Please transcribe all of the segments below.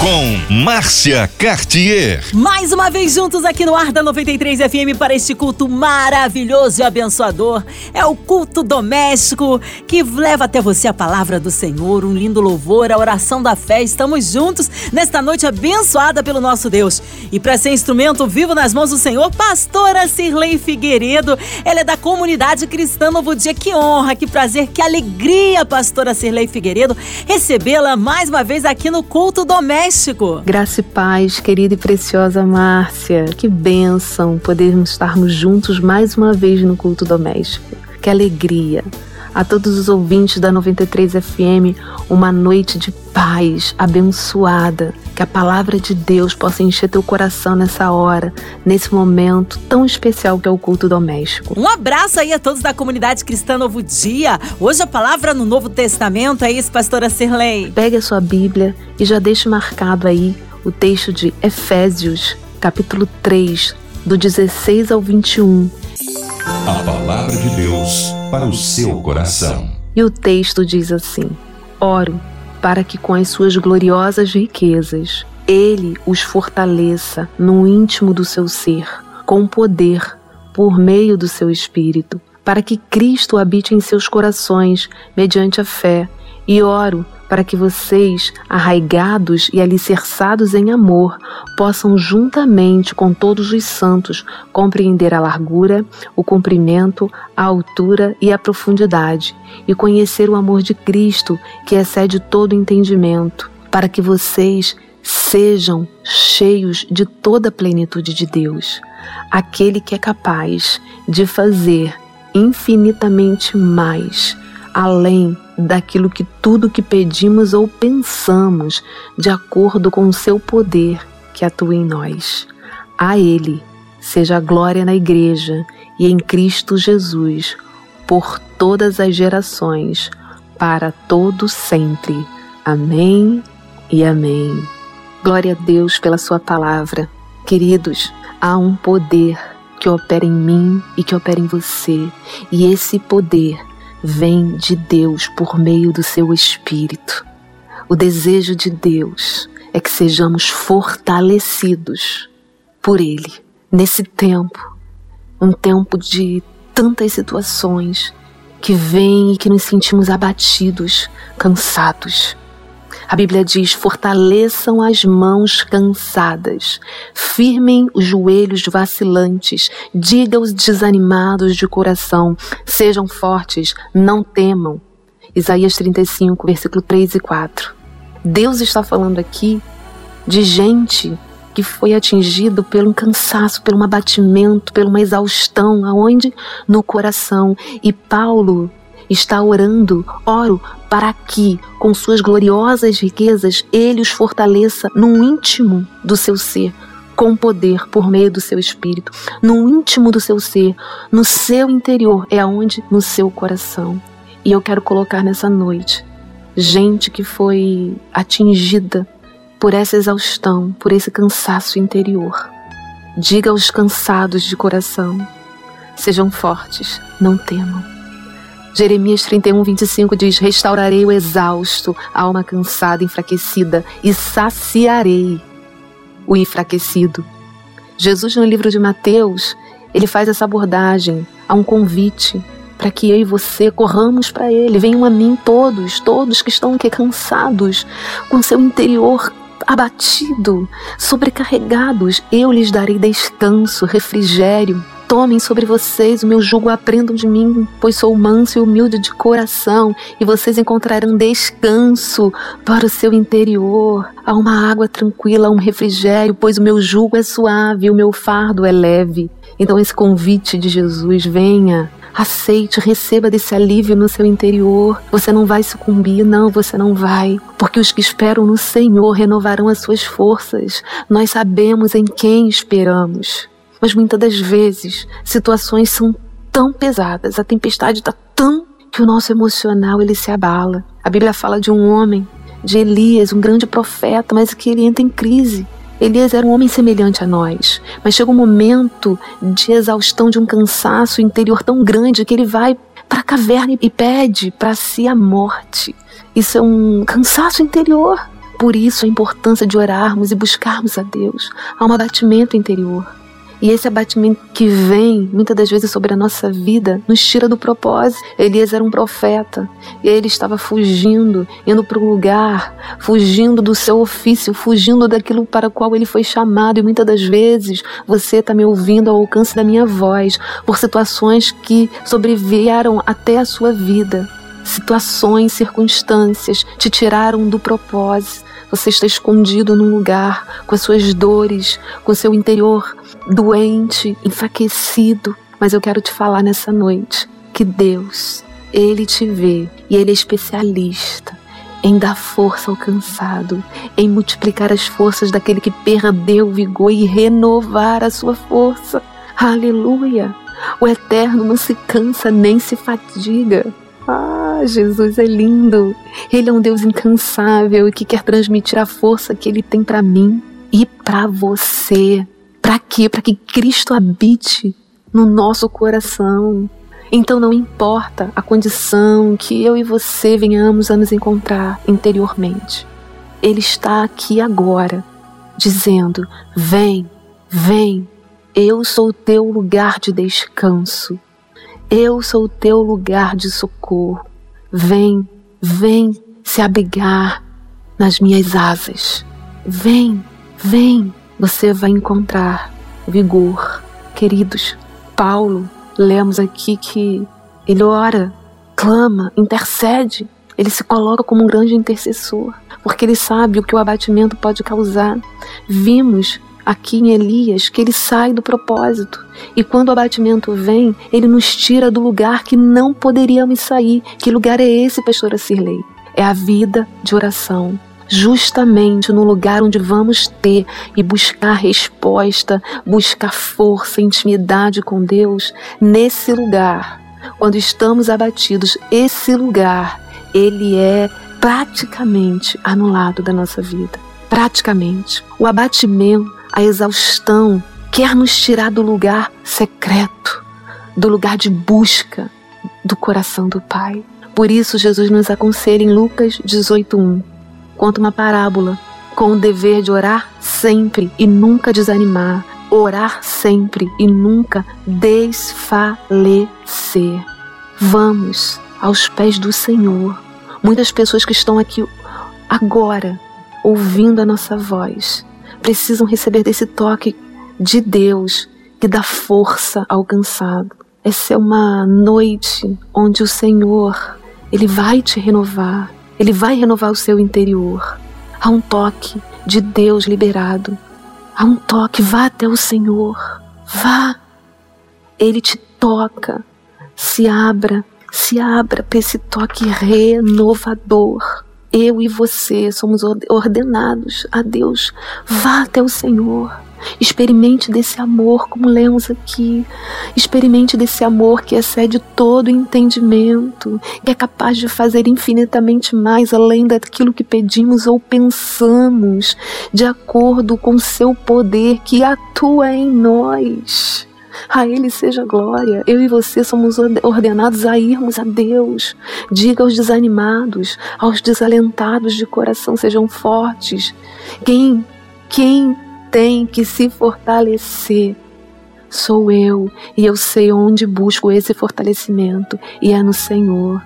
com Márcia Cartier. Mais uma vez juntos aqui no Ar da 93 FM para este culto maravilhoso e abençoador. É o culto doméstico que leva até você a palavra do Senhor, um lindo louvor, a oração da fé. Estamos juntos nesta noite abençoada pelo nosso Deus. E para ser instrumento vivo nas mãos do Senhor, pastora Cirlei Figueiredo. Ela é da comunidade cristã Novo Dia. Que honra, que prazer, que alegria, pastora Cirlei Figueiredo, recebê-la mais uma vez aqui no culto doméstico México. Graça e paz, querida e preciosa Márcia. Que bênção podermos estarmos juntos mais uma vez no culto doméstico. Que alegria. A todos os ouvintes da 93 FM, uma noite de paz abençoada. Que a palavra de Deus possa encher teu coração nessa hora, nesse momento tão especial que é o culto doméstico. Um abraço aí a todos da comunidade cristã Novo Dia. Hoje a palavra no Novo Testamento é isso, pastora Sirley. Pegue a sua Bíblia e já deixe marcado aí o texto de Efésios, capítulo 3, do 16 ao 21. A palavra de Deus para o seu coração. E o texto diz assim: Oro para que com as suas gloriosas riquezas ele os fortaleça no íntimo do seu ser, com poder, por meio do seu espírito, para que Cristo habite em seus corações mediante a fé. E oro para que vocês, arraigados e alicerçados em amor, possam juntamente com todos os santos compreender a largura, o comprimento, a altura e a profundidade, e conhecer o amor de Cristo, que excede todo entendimento, para que vocês sejam cheios de toda a plenitude de Deus, aquele que é capaz de fazer infinitamente mais, além daquilo que tudo que pedimos ou pensamos, de acordo com o seu poder que atua em nós. A Ele seja a glória na Igreja e em Cristo Jesus, por todas as gerações, para todo sempre. Amém e amém. Glória a Deus pela Sua palavra. Queridos, há um poder que opera em mim e que opera em você, e esse poder vem de Deus por meio do seu Espírito. O desejo de Deus é que sejamos fortalecidos por Ele nesse tempo, um tempo de tantas situações que vêm e que nos sentimos abatidos, cansados. A Bíblia diz: fortaleçam as mãos cansadas, firmem os joelhos vacilantes, diga aos desanimados de coração: sejam fortes, não temam. Isaías 35, versículo 3 e 4. Deus está falando aqui de gente que foi atingido pelo um cansaço, pelo um abatimento, pela uma exaustão, aonde? No coração. E Paulo está orando, oro para que, com suas gloriosas riquezas, ele os fortaleça no íntimo do seu ser, com poder por meio do seu espírito, no íntimo do seu ser, no seu interior, é aonde? No seu coração. E eu quero colocar nessa noite gente que foi atingida por essa exaustão, por esse cansaço interior. Diga aos cansados de coração: sejam fortes, não temam. Jeremias 31, 25 diz: Restaurarei o exausto, a alma cansada, enfraquecida, e saciarei o enfraquecido. Jesus, no livro de Mateus, ele faz essa abordagem a um convite para que eu e você corramos para Ele. Venham a mim todos, todos que estão aqui cansados, com seu interior abatido, sobrecarregados. Eu lhes darei descanso, refrigério. Tomem sobre vocês o meu jugo, aprendam de mim, pois sou manso e humilde de coração, e vocês encontrarão descanso para o seu interior. Há uma água tranquila, um refrigério, pois o meu jugo é suave o meu fardo é leve. Então, esse convite de Jesus, venha, aceite, receba desse alívio no seu interior. Você não vai sucumbir, não, você não vai. Porque os que esperam no Senhor renovarão as suas forças. Nós sabemos em quem esperamos. Mas muitas das vezes, situações são tão pesadas, a tempestade está tão que o nosso emocional ele se abala. A Bíblia fala de um homem, de Elias, um grande profeta, mas que ele entra em crise. Elias era um homem semelhante a nós, mas chega um momento de exaustão, de um cansaço interior tão grande que ele vai para a caverna e pede para si a morte. Isso é um cansaço interior. Por isso a importância de orarmos e buscarmos a Deus. Há um abatimento interior. E esse abatimento que vem, muitas das vezes, sobre a nossa vida, nos tira do propósito. Elias era um profeta, e ele estava fugindo, indo para um lugar, fugindo do seu ofício, fugindo daquilo para o qual ele foi chamado. E muitas das vezes você está me ouvindo ao alcance da minha voz, por situações que sobrevieram até a sua vida. Situações, circunstâncias te tiraram do propósito. Você está escondido num lugar com as suas dores, com o seu interior doente, enfraquecido. Mas eu quero te falar nessa noite que Deus, Ele te vê e Ele é especialista em dar força ao cansado, em multiplicar as forças daquele que perdeu o vigor e renovar a sua força. Aleluia! O Eterno não se cansa nem se fadiga. Ah, Jesus é lindo. Ele é um Deus incansável e que quer transmitir a força que ele tem para mim e para você. Para quê? Para que Cristo habite no nosso coração. Então não importa a condição que eu e você venhamos a nos encontrar interiormente. Ele está aqui agora, dizendo: Vem, vem, eu sou o teu lugar de descanso. Eu sou o teu lugar de socorro. Vem, vem se abrigar nas minhas asas. Vem, vem, você vai encontrar vigor. Queridos, Paulo, lemos aqui que ele ora, clama, intercede. Ele se coloca como um grande intercessor, porque ele sabe o que o abatimento pode causar. Vimos aqui em Elias que ele sai do propósito. E quando o abatimento vem, ele nos tira do lugar que não poderíamos sair. Que lugar é esse, pastora Cirlei? É a vida de oração. Justamente no lugar onde vamos ter e buscar resposta, buscar força, intimidade com Deus, nesse lugar, quando estamos abatidos, esse lugar, ele é praticamente anulado da nossa vida. Praticamente. O abatimento a exaustão quer nos tirar do lugar secreto, do lugar de busca do coração do Pai. Por isso, Jesus nos aconselha em Lucas 18:1, conta uma parábola com o dever de orar sempre e nunca desanimar, orar sempre e nunca desfalecer. Vamos aos pés do Senhor. Muitas pessoas que estão aqui agora ouvindo a nossa voz precisam receber desse toque de Deus que dá força ao cansado. Essa é uma noite onde o Senhor, ele vai te renovar, ele vai renovar o seu interior. Há um toque de Deus liberado. Há um toque, vá até o Senhor. Vá. Ele te toca. Se abra, se abra para esse toque renovador eu e você somos ordenados a Deus. Vá até o Senhor. Experimente desse amor, como lemos aqui. Experimente desse amor que excede todo entendimento, que é capaz de fazer infinitamente mais além daquilo que pedimos ou pensamos, de acordo com seu poder que atua em nós. A Ele seja glória. Eu e você somos ordenados a irmos a Deus. Diga aos desanimados, aos desalentados de coração, sejam fortes. Quem, quem tem que se fortalecer? Sou eu, e eu sei onde busco esse fortalecimento, e é no Senhor.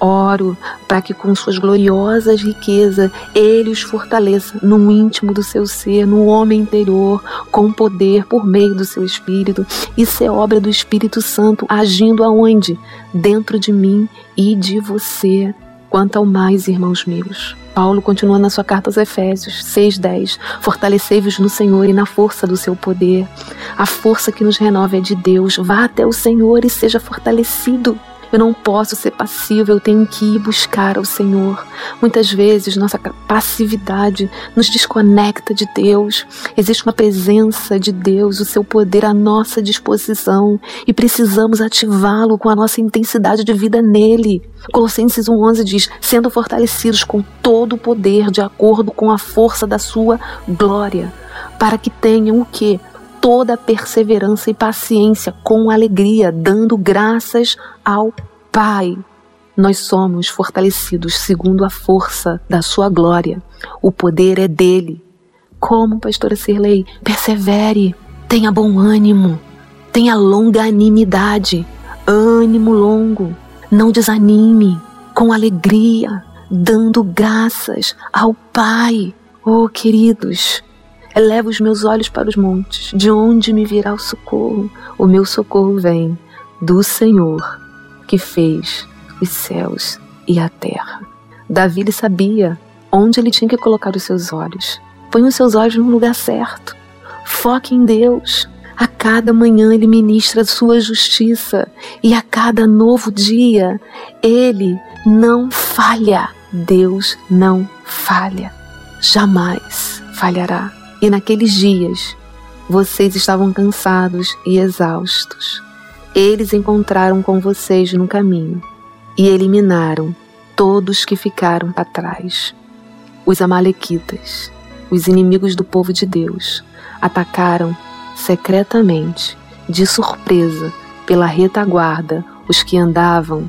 Oro para que com suas gloriosas riquezas ele os fortaleça no íntimo do seu ser, no homem interior, com poder por meio do seu espírito. Isso é obra do Espírito Santo agindo aonde? Dentro de mim e de você. Quanto ao mais, irmãos meus. Paulo continua na sua carta aos Efésios 6:10. Fortalecei-vos no Senhor e na força do seu poder. A força que nos renova é de Deus. Vá até o Senhor e seja fortalecido. Eu não posso ser passivo, eu tenho que ir buscar ao Senhor. Muitas vezes nossa passividade nos desconecta de Deus. Existe uma presença de Deus, o seu poder à nossa disposição e precisamos ativá-lo com a nossa intensidade de vida nele. Colossenses 1:11 diz: "Sendo fortalecidos com todo o poder de acordo com a força da sua glória, para que tenham o que toda perseverança e paciência com alegria, dando graças ao Pai. Nós somos fortalecidos segundo a força da sua glória. O poder é dele. Como, pastora Sirlei? Persevere, tenha bom ânimo, tenha longanimidade, ânimo longo. Não desanime, com alegria, dando graças ao Pai. Oh, queridos, Eleva os meus olhos para os montes, de onde me virá o socorro? O meu socorro vem do Senhor, que fez os céus e a terra. Davi sabia onde ele tinha que colocar os seus olhos. Põe os seus olhos no lugar certo. Foque em Deus. A cada manhã ele ministra a sua justiça e a cada novo dia ele não falha. Deus não falha. Jamais falhará. E naqueles dias vocês estavam cansados e exaustos. Eles encontraram com vocês no caminho e eliminaram todos que ficaram para trás. Os Amalequitas, os inimigos do povo de Deus, atacaram secretamente, de surpresa, pela retaguarda, os que andavam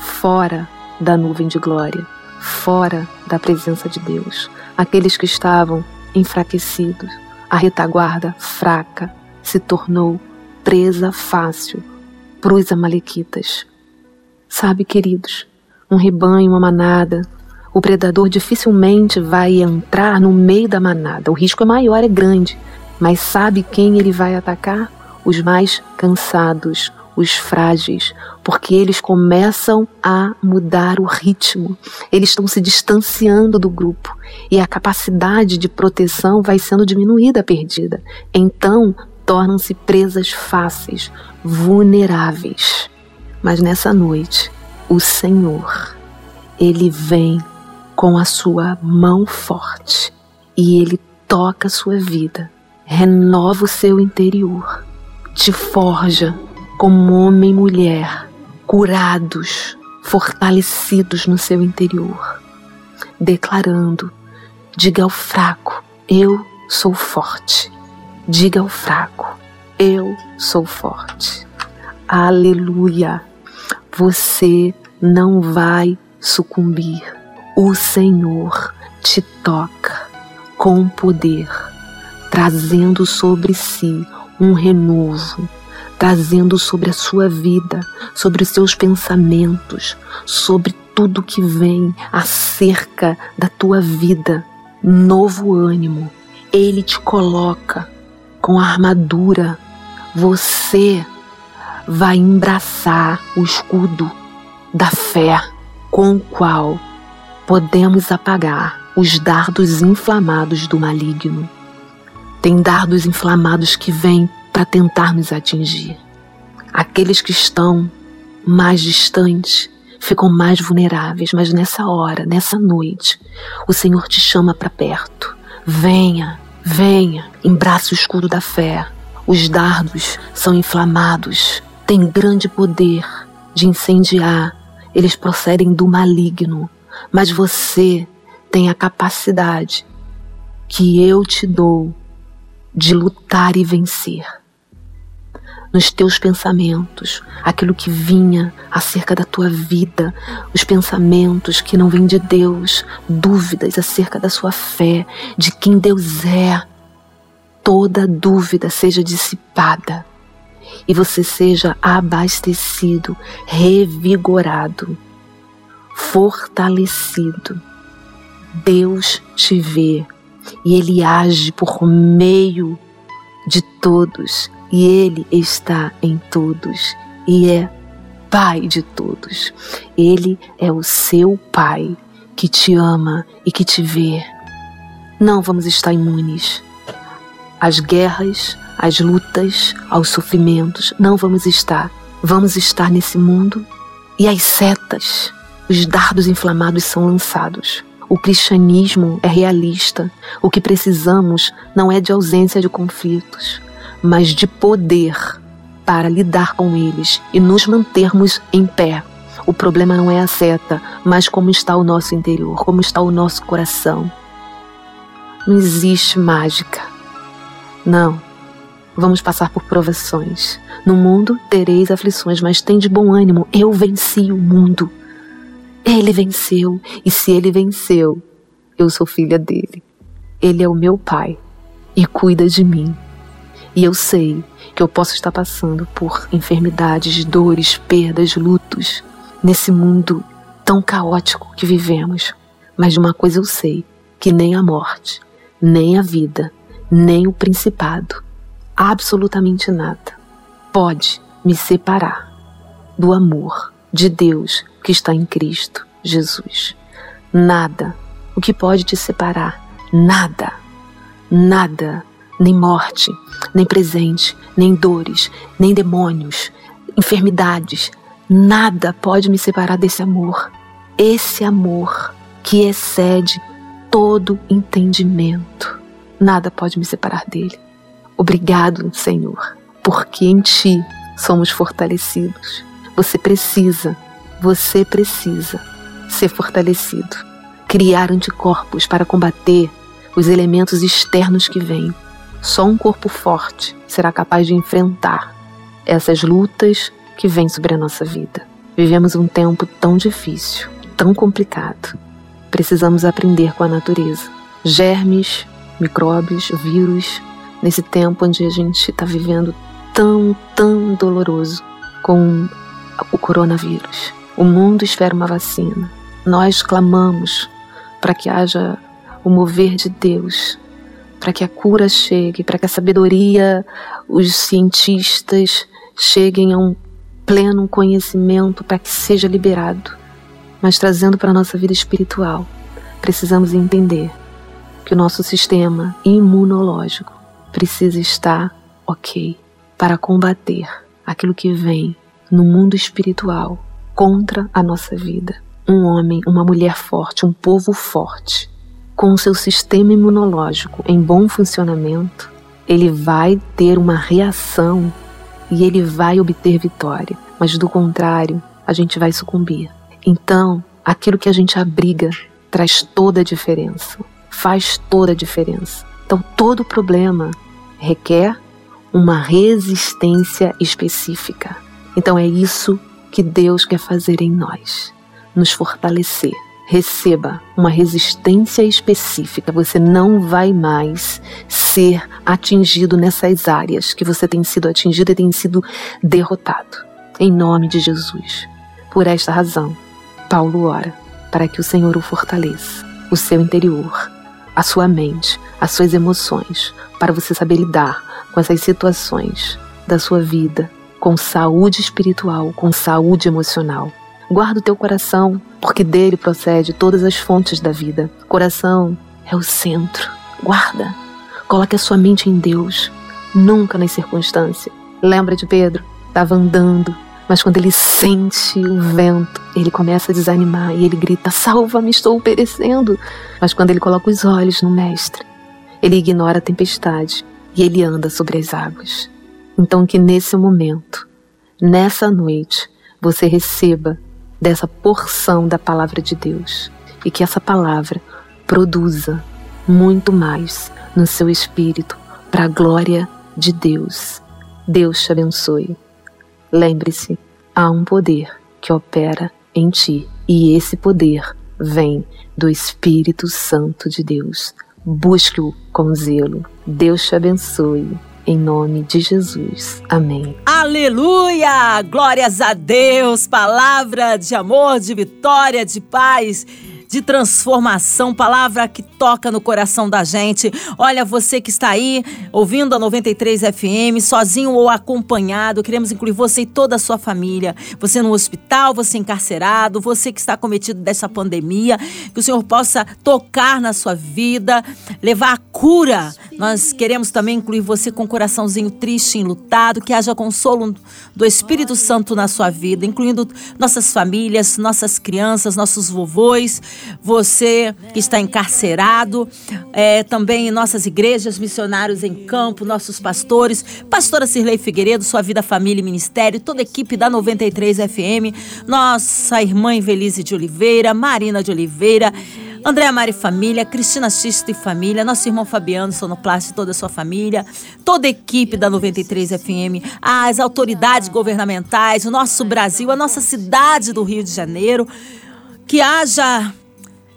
fora da nuvem de glória, fora da presença de Deus, aqueles que estavam enfraquecidos, a retaguarda fraca se tornou presa fácil para os amalequitas. Sabe, queridos, um rebanho, uma manada, o predador dificilmente vai entrar no meio da manada. O risco é maior, é grande. Mas sabe quem ele vai atacar? Os mais cansados, os frágeis, porque eles começam a mudar o ritmo, eles estão se distanciando do grupo e a capacidade de proteção vai sendo diminuída, perdida. Então, tornam-se presas fáceis, vulneráveis. Mas nessa noite, o Senhor, ele vem com a sua mão forte e ele toca a sua vida, renova o seu interior, te forja como homem e mulher, curados, fortalecidos no seu interior, declarando: diga ao fraco, eu sou forte. Diga ao fraco, eu sou forte. Aleluia! Você não vai sucumbir. O Senhor te toca com poder, trazendo sobre si um renovo, trazendo sobre a sua vida, sobre os seus pensamentos, sobre tudo que vem acerca da tua vida, novo ânimo. Ele te coloca com a armadura. Você vai embraçar o escudo da fé com o qual podemos apagar os dardos inflamados do maligno. Tem dardos inflamados que vêm para tentar nos atingir. Aqueles que estão mais distantes ficam mais vulneráveis, mas nessa hora, nessa noite, o Senhor te chama para perto. Venha, venha, embrace o escudo da fé. Os dardos são inflamados, têm grande poder de incendiar, eles procedem do maligno, mas você tem a capacidade que eu te dou de lutar e vencer nos teus pensamentos, aquilo que vinha acerca da tua vida, os pensamentos que não vêm de Deus, dúvidas acerca da sua fé, de quem Deus é. Toda dúvida seja dissipada e você seja abastecido, revigorado, fortalecido. Deus te vê e Ele age por meio de todos e Ele está em todos e é Pai de todos. Ele é o seu Pai que te ama e que te vê. Não vamos estar imunes às guerras, às lutas, aos sofrimentos. Não vamos estar. Vamos estar nesse mundo e as setas, os dardos inflamados são lançados. O cristianismo é realista. O que precisamos não é de ausência de conflitos, mas de poder para lidar com eles e nos mantermos em pé. O problema não é a seta, mas como está o nosso interior, como está o nosso coração. Não existe mágica. Não. Vamos passar por provações. No mundo tereis aflições, mas tem de bom ânimo. Eu venci o mundo. Ele venceu, e se ele venceu, eu sou filha dele. Ele é o meu pai e cuida de mim. E eu sei que eu posso estar passando por enfermidades, dores, perdas, lutos nesse mundo tão caótico que vivemos. Mas de uma coisa eu sei: que nem a morte, nem a vida, nem o principado, absolutamente nada, pode me separar do amor de Deus que está em Cristo Jesus. Nada. O que pode te separar? Nada. Nada. Nem morte, nem presente, nem dores, nem demônios, enfermidades. Nada pode me separar desse amor. Esse amor que excede todo entendimento. Nada pode me separar dele. Obrigado, Senhor, porque em Ti somos fortalecidos. Você precisa você precisa ser fortalecido, criar anticorpos para combater os elementos externos que vêm. Só um corpo forte será capaz de enfrentar essas lutas que vêm sobre a nossa vida. Vivemos um tempo tão difícil, tão complicado. Precisamos aprender com a natureza. Germes, micróbios, vírus, nesse tempo onde a gente está vivendo tão, tão doloroso com o coronavírus. O mundo espera uma vacina. Nós clamamos para que haja o mover de Deus, para que a cura chegue, para que a sabedoria, os cientistas cheguem a um pleno conhecimento para que seja liberado. Mas trazendo para a nossa vida espiritual, precisamos entender que o nosso sistema imunológico precisa estar ok para combater aquilo que vem no mundo espiritual contra a nossa vida. Um homem, uma mulher forte, um povo forte, com o seu sistema imunológico em bom funcionamento, ele vai ter uma reação e ele vai obter vitória. Mas do contrário, a gente vai sucumbir. Então, aquilo que a gente abriga traz toda a diferença, faz toda a diferença. Então, todo problema requer uma resistência específica. Então, é isso que Deus quer fazer em nós, nos fortalecer. Receba uma resistência específica. Você não vai mais ser atingido nessas áreas que você tem sido atingido e tem sido derrotado. Em nome de Jesus. Por esta razão, Paulo ora para que o Senhor o fortaleça, o seu interior, a sua mente, as suas emoções, para você saber lidar com essas situações da sua vida com saúde espiritual, com saúde emocional. Guarda o teu coração, porque dele procede todas as fontes da vida. Coração é o centro. Guarda. Coloque a sua mente em Deus, nunca nas circunstâncias. Lembra de Pedro? Estava andando, mas quando ele sente o vento, ele começa a desanimar e ele grita: Salva-me, estou perecendo. Mas quando ele coloca os olhos no Mestre, ele ignora a tempestade e ele anda sobre as águas. Então, que nesse momento, nessa noite, você receba dessa porção da palavra de Deus e que essa palavra produza muito mais no seu espírito para a glória de Deus. Deus te abençoe. Lembre-se, há um poder que opera em ti e esse poder vem do Espírito Santo de Deus. Busque-o com zelo. Deus te abençoe em nome de Jesus. Amém. Aleluia! Glórias a Deus! Palavra de amor, de vitória, de paz de transformação, palavra que toca no coração da gente. Olha, você que está aí ouvindo a 93 FM, sozinho ou acompanhado, queremos incluir você e toda a sua família. Você no hospital, você encarcerado, você que está cometido dessa pandemia, que o Senhor possa tocar na sua vida, levar a cura. Nós queremos também incluir você com o coraçãozinho triste, enlutado, que haja consolo do Espírito Santo na sua vida, incluindo nossas famílias, nossas crianças, nossos vovôs, você que está encarcerado, é, também nossas igrejas, missionários em campo, nossos pastores, pastora Cirlei Figueiredo, sua vida, família e ministério, toda a equipe da 93 FM, nossa irmã Invelise de Oliveira, Marina de Oliveira, Andréa Mari Família, Cristina Xisto e Família, nosso irmão Fabiano Sonoplast e toda a sua família, toda a equipe da 93 FM, as autoridades governamentais, o nosso Brasil, a nossa cidade do Rio de Janeiro. Que haja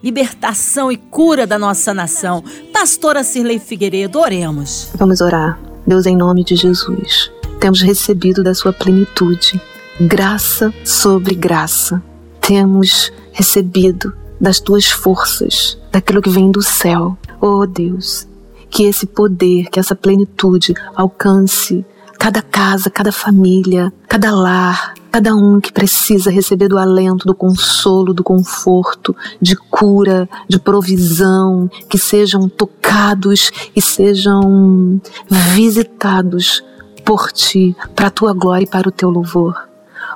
libertação e cura da nossa nação. Pastora Cirlei Figueiredo, oremos. Vamos orar. Deus, em nome de Jesus, temos recebido da sua plenitude graça sobre graça. Temos recebido das tuas forças, daquilo que vem do céu. Oh Deus, que esse poder, que essa plenitude alcance cada casa, cada família, cada lar, cada um que precisa receber do alento, do consolo, do conforto, de cura, de provisão, que sejam tocados e sejam visitados por ti, para a tua glória e para o teu louvor.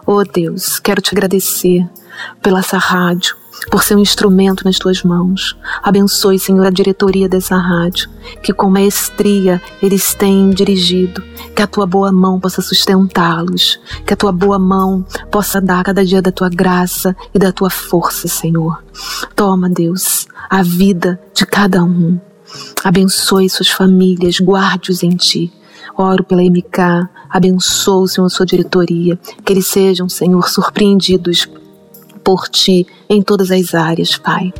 Oh Deus, quero te agradecer pela essa rádio, por ser um instrumento nas tuas mãos. Abençoe, Senhor, a diretoria dessa rádio, que com maestria eles têm dirigido, que a tua boa mão possa sustentá-los, que a tua boa mão possa dar cada dia da tua graça e da tua força, Senhor. Toma, Deus, a vida de cada um. Abençoe suas famílias, guarde-os em ti. Oro pela MK, abençoe, Senhor, sua diretoria, que eles sejam, Senhor, surpreendidos por ti em todas as áreas, Pai.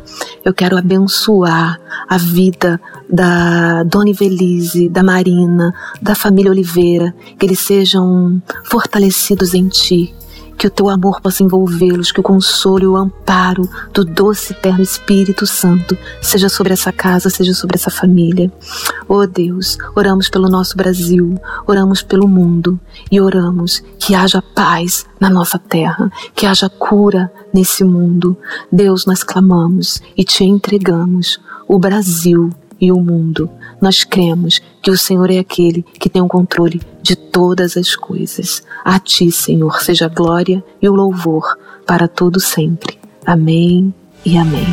Eu quero abençoar a vida da Dona Ivelise, da Marina, da família Oliveira, que eles sejam fortalecidos em ti que o teu amor possa envolvê-los, que o consolo e o amparo do doce e eterno Espírito Santo seja sobre essa casa, seja sobre essa família. Oh Deus, oramos pelo nosso Brasil, oramos pelo mundo e oramos que haja paz na nossa terra, que haja cura nesse mundo. Deus, nós clamamos e te entregamos o Brasil e o mundo. Nós cremos que o Senhor é aquele que tem o controle de todas as coisas. A ti, Senhor, seja a glória e o louvor para todo sempre. Amém e amém.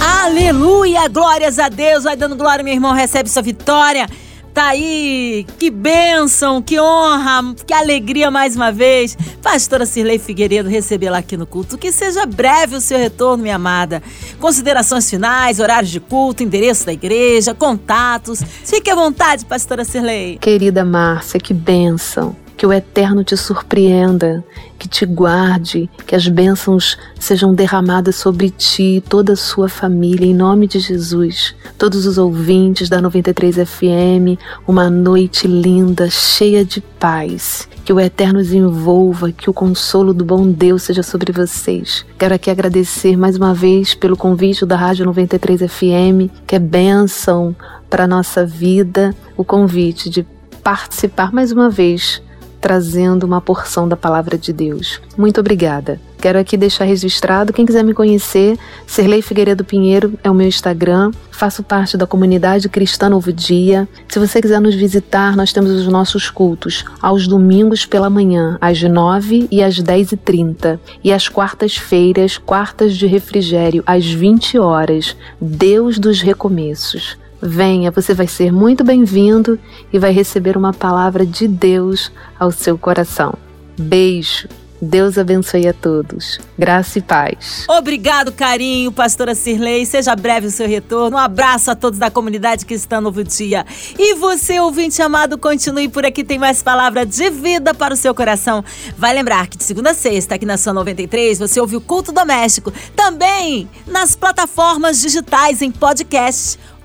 Aleluia! Glórias a Deus! Vai dando glória, meu irmão, recebe sua vitória. Tá aí, que bênção, que honra, que alegria mais uma vez. Pastora Cirlei Figueiredo recebê-la aqui no culto. Que seja breve o seu retorno, minha amada. Considerações finais, horários de culto, endereço da igreja, contatos. Fique à vontade, pastora Cirlei. Querida Márcia, que bênção que o Eterno te surpreenda, que te guarde, que as bênçãos sejam derramadas sobre ti e toda a sua família, em nome de Jesus. Todos os ouvintes da 93 FM, uma noite linda, cheia de paz. Que o Eterno os envolva, que o consolo do bom Deus seja sobre vocês. Quero aqui agradecer mais uma vez pelo convite da Rádio 93 FM, que é bênção para a nossa vida, o convite de participar mais uma vez trazendo uma porção da palavra de Deus. Muito obrigada. Quero aqui deixar registrado, quem quiser me conhecer, Serlei Figueiredo Pinheiro é o meu Instagram, faço parte da comunidade Cristã Novo Dia. Se você quiser nos visitar, nós temos os nossos cultos aos domingos pela manhã, às 9 e às 10 e 30 e às quartas-feiras, quartas de refrigério, às 20 horas. Deus dos recomeços. Venha, você vai ser muito bem-vindo e vai receber uma palavra de Deus ao seu coração. Beijo. Deus abençoe a todos. Graça e paz. Obrigado, carinho, pastora Cirlei. Seja breve o seu retorno. Um abraço a todos da comunidade que está no Novo Dia. E você, ouvinte amado, continue por aqui. Tem mais palavra de vida para o seu coração. Vai lembrar que de segunda a sexta, aqui na sua 93, você ouve o Culto Doméstico. Também nas plataformas digitais em podcast